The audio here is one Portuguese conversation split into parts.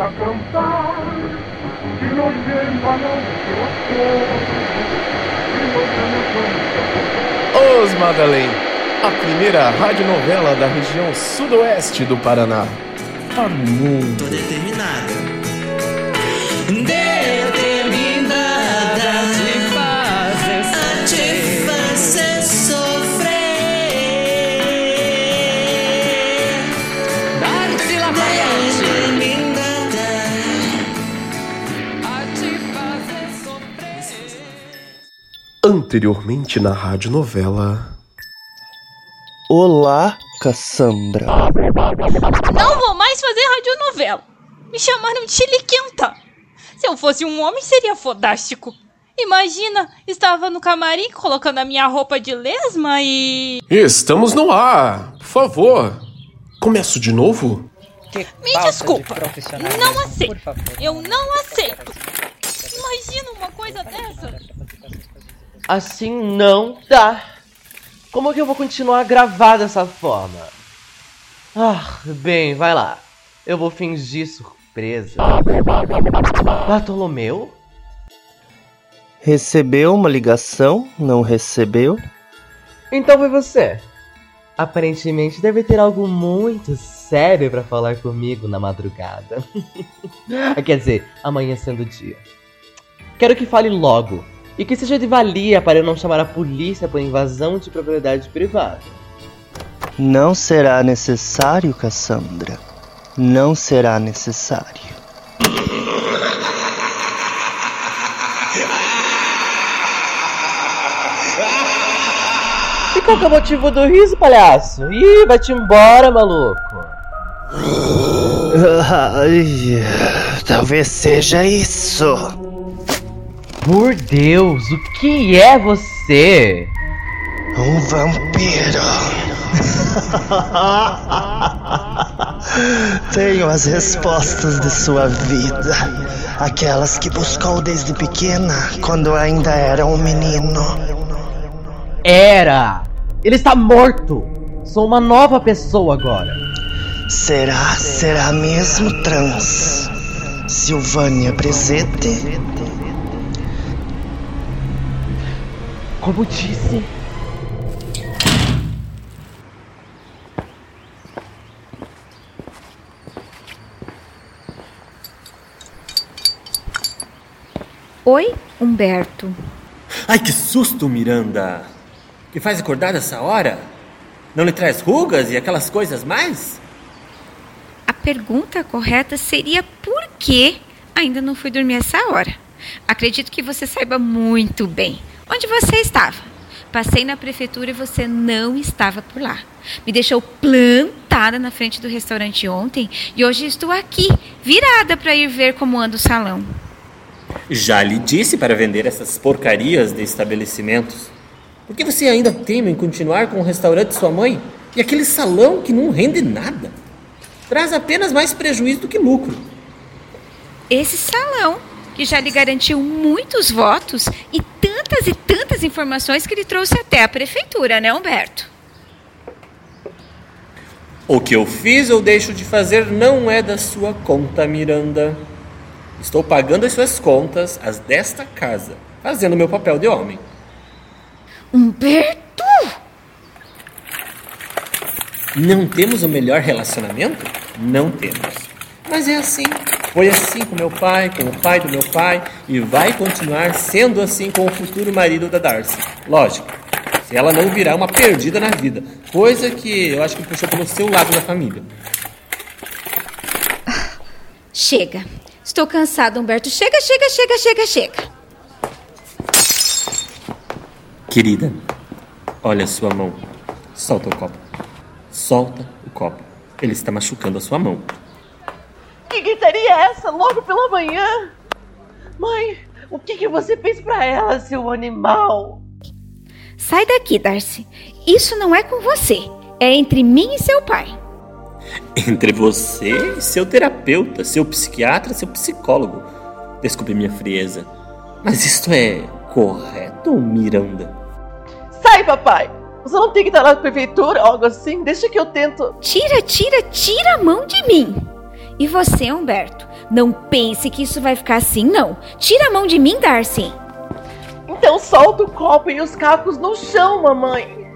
a cantar, que não lembra não Os Madalém, a primeira radionovela da região sudoeste do Paraná. Para o mundo. Tô. Determinada Anteriormente na radionovela. Olá, Cassandra. Não vou mais fazer radionovela. Me chamaram de chiliquenta. Se eu fosse um homem, seria fodástico. Imagina, estava no camarim colocando a minha roupa de lesma e. Estamos no ar, por favor. Começo de novo? Me desculpa. Não aceito. Eu não aceito. Imagina uma coisa dessa. Assim não dá. Como que eu vou continuar a gravar dessa forma? Ah, bem, vai lá. Eu vou fingir surpresa. Bartolomeu? Recebeu uma ligação? Não recebeu? Então foi você. Aparentemente deve ter algo muito sério pra falar comigo na madrugada. Quer dizer, amanhã sendo dia. Quero que fale logo e que seja de valia para eu não chamar a polícia por invasão de propriedade privada. Não será necessário, Cassandra. Não será necessário. E qual que é o motivo do riso, palhaço? Ih, vai-te embora, maluco. Talvez seja isso. Por Deus, o que é você? Um vampiro. Tenho as respostas de sua vida. Aquelas que buscou desde pequena, quando ainda era um menino. Era! Ele está morto! Sou uma nova pessoa agora. Será, será mesmo trans? Silvânia Presete? Como disse. Oi, Humberto. Ai, que susto, Miranda! Que faz acordar essa hora? Não lhe traz rugas e aquelas coisas mais? A pergunta correta seria por que ainda não fui dormir essa hora. Acredito que você saiba muito bem onde você estava. Passei na prefeitura e você não estava por lá. Me deixou plantada na frente do restaurante ontem e hoje estou aqui, virada para ir ver como anda o salão. Já lhe disse para vender essas porcarias de estabelecimentos. Por que você ainda teme em continuar com o restaurante de sua mãe? E aquele salão que não rende nada? Traz apenas mais prejuízo do que lucro. Esse salão, que já lhe garantiu muitos votos e tantas e tantas informações que ele trouxe até a prefeitura, né, Humberto? O que eu fiz ou deixo de fazer não é da sua conta, Miranda. Estou pagando as suas contas, as desta casa, fazendo meu papel de homem. Humberto! Não temos o melhor relacionamento? Não temos. Mas é assim. Foi assim com meu pai, com o pai do meu pai, e vai continuar sendo assim com o futuro marido da Darcy. Lógico, se ela não virar uma perdida na vida, coisa que eu acho que puxou pelo seu lado da família. Chega. Estou cansada, Humberto. Chega, chega, chega, chega, chega. Querida, olha a sua mão. Solta o copo. Solta o copo. Ele está machucando a sua mão. É essa logo pela manhã? Mãe, o que, que você fez pra ela, seu animal? Sai daqui, Darcy. Isso não é com você. É entre mim e seu pai. Entre você e seu terapeuta, seu psiquiatra, seu psicólogo. Desculpe minha frieza. Mas isto é correto, Miranda? Sai, papai! Você não tem que estar na prefeitura, algo assim? Deixa que eu tento. Tira, tira, tira a mão de mim. E você, Humberto, Não pense que isso vai ficar assim, não. Tira a mão de mim, Darcy. Então solta o copo e os cacos no chão, mamãe.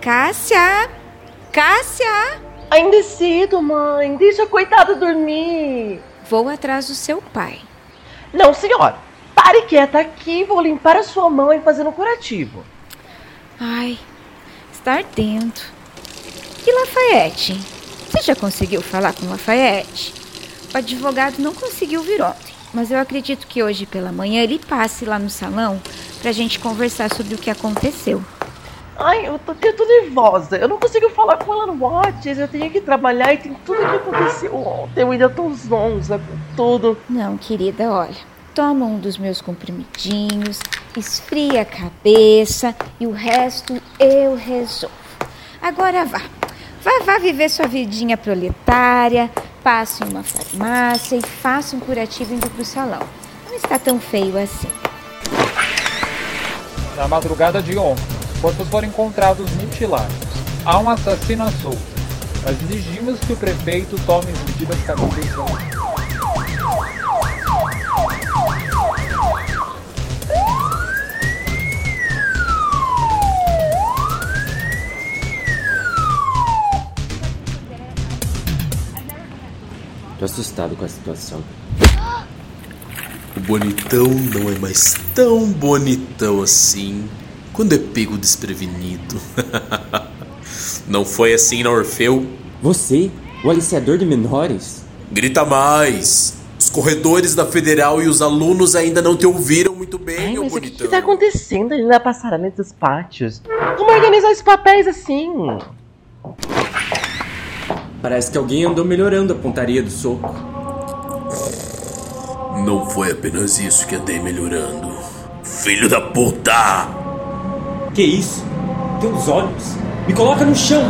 Cássia! Cássia! Ainda é cedo, mãe. Deixa a coitada dormir. Vou atrás do seu pai. Não, senhora. Pare quieta aqui. Vou limpar a sua mão e fazer um curativo. Ai, está ardendo. E Lafayette? Você já conseguiu falar com Lafayette? O advogado não conseguiu vir ontem, mas eu acredito que hoje pela manhã ele passe lá no salão pra gente conversar sobre o que aconteceu. Ai, eu tô, eu tô nervosa. Eu não consigo falar com ela no Whats. Eu tenho que trabalhar e tem tudo que aconteceu ontem. Eu ainda tô zonza com tudo. Não, querida, olha. Toma um dos meus comprimidinhos, esfria a cabeça e o resto eu resolvo. Agora vá. Vá, viver sua vidinha proletária, passe em uma farmácia e faça um curativo indo pro salão. Não está tão feio assim. Na madrugada de ontem, os corpos foram encontrados mutilados. Há um assassino à solta, mas exigimos que o prefeito tome as medidas cabíveis. Assustado com a situação. O bonitão não é mais tão bonitão assim quando é pego desprevenido. não foi assim na Orfeu? Você, o aliciador de menores? Grita mais! Os corredores da Federal e os alunos ainda não te ouviram muito bem, Ai, meu mas o que, bonitão. que tá acontecendo ali na passarela dos pátios? Como organizar esses papéis assim? Parece que alguém andou melhorando a pontaria do soco. Não foi apenas isso que andei melhorando. Filho da puta! Que isso? Teus olhos! Me coloca no chão!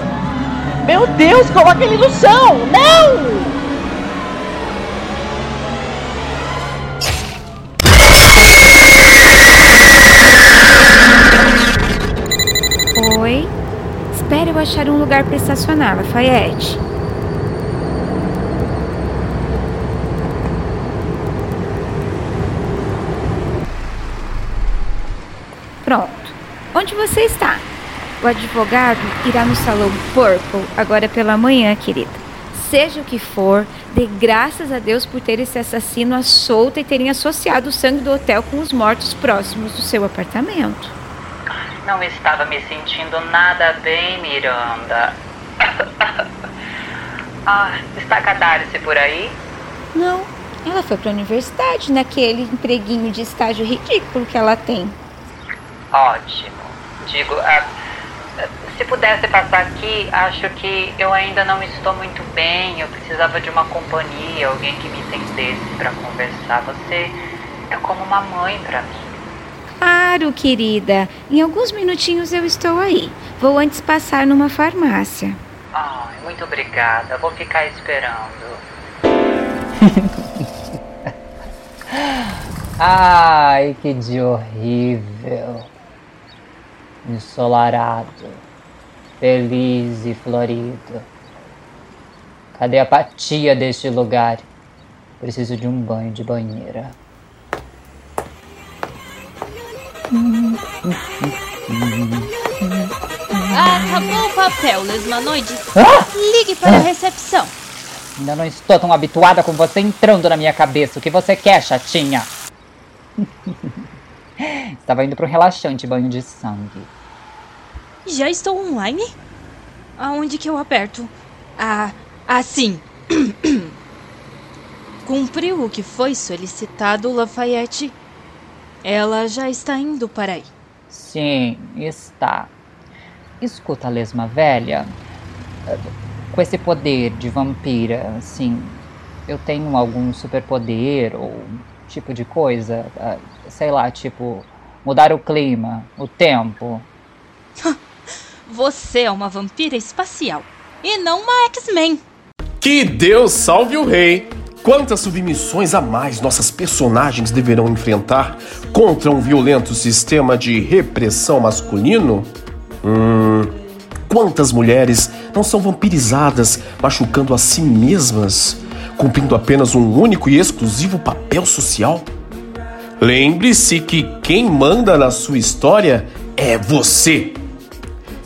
Meu Deus, coloca ele no chão! Não! Oi? Espera eu achar um lugar para estacionar, Lafayette. Pronto. Onde você está? O advogado irá no salão Purple agora pela manhã, querida. Seja o que for, dê graças a Deus por ter esse assassino à solta e terem associado o sangue do hotel com os mortos próximos do seu apartamento. Não estava me sentindo nada bem, Miranda. ah, está a Darcy por aí? Não, ela foi para a universidade naquele empreguinho de estágio ridículo que ela tem. Ótimo. Digo, ah, se pudesse passar aqui, acho que eu ainda não estou muito bem. Eu precisava de uma companhia, alguém que me entendesse para conversar. Você é como uma mãe para mim. Claro, querida. Em alguns minutinhos eu estou aí. Vou antes passar numa farmácia. Ai, muito obrigada. Vou ficar esperando. Ai, que dia horrível. Ensolarado, feliz e florido. Cadê a apatia deste lugar? Preciso de um banho de banheira. Acabou o papel, Lesmanoide. Ah! Ligue para a recepção. Ainda não estou tão habituada com você entrando na minha cabeça. O que você quer, chatinha? Estava indo para um relaxante banho de sangue. Já estou online? Aonde que eu aperto? Ah, assim. Cumpriu o que foi solicitado, Lafayette. Ela já está indo para aí. Sim, está. Escuta, lesma velha. Com esse poder de vampira, assim, eu tenho algum superpoder ou tipo de coisa? Sei lá, tipo, mudar o clima, o tempo. Você é uma vampira espacial e não uma X-Men. Que Deus salve o rei! Quantas submissões a mais nossas personagens deverão enfrentar contra um violento sistema de repressão masculino? Hum. Quantas mulheres não são vampirizadas, machucando a si mesmas, cumprindo apenas um único e exclusivo papel social? Lembre-se que quem manda na sua história é você.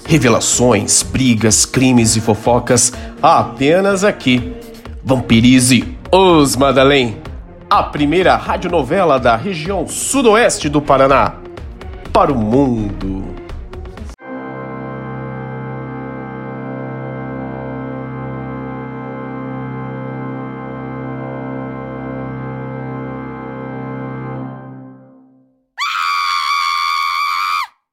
Revelações, brigas, crimes e fofocas apenas aqui. Vampirize os Madalém, a primeira radionovela da região sudoeste do Paraná para o mundo.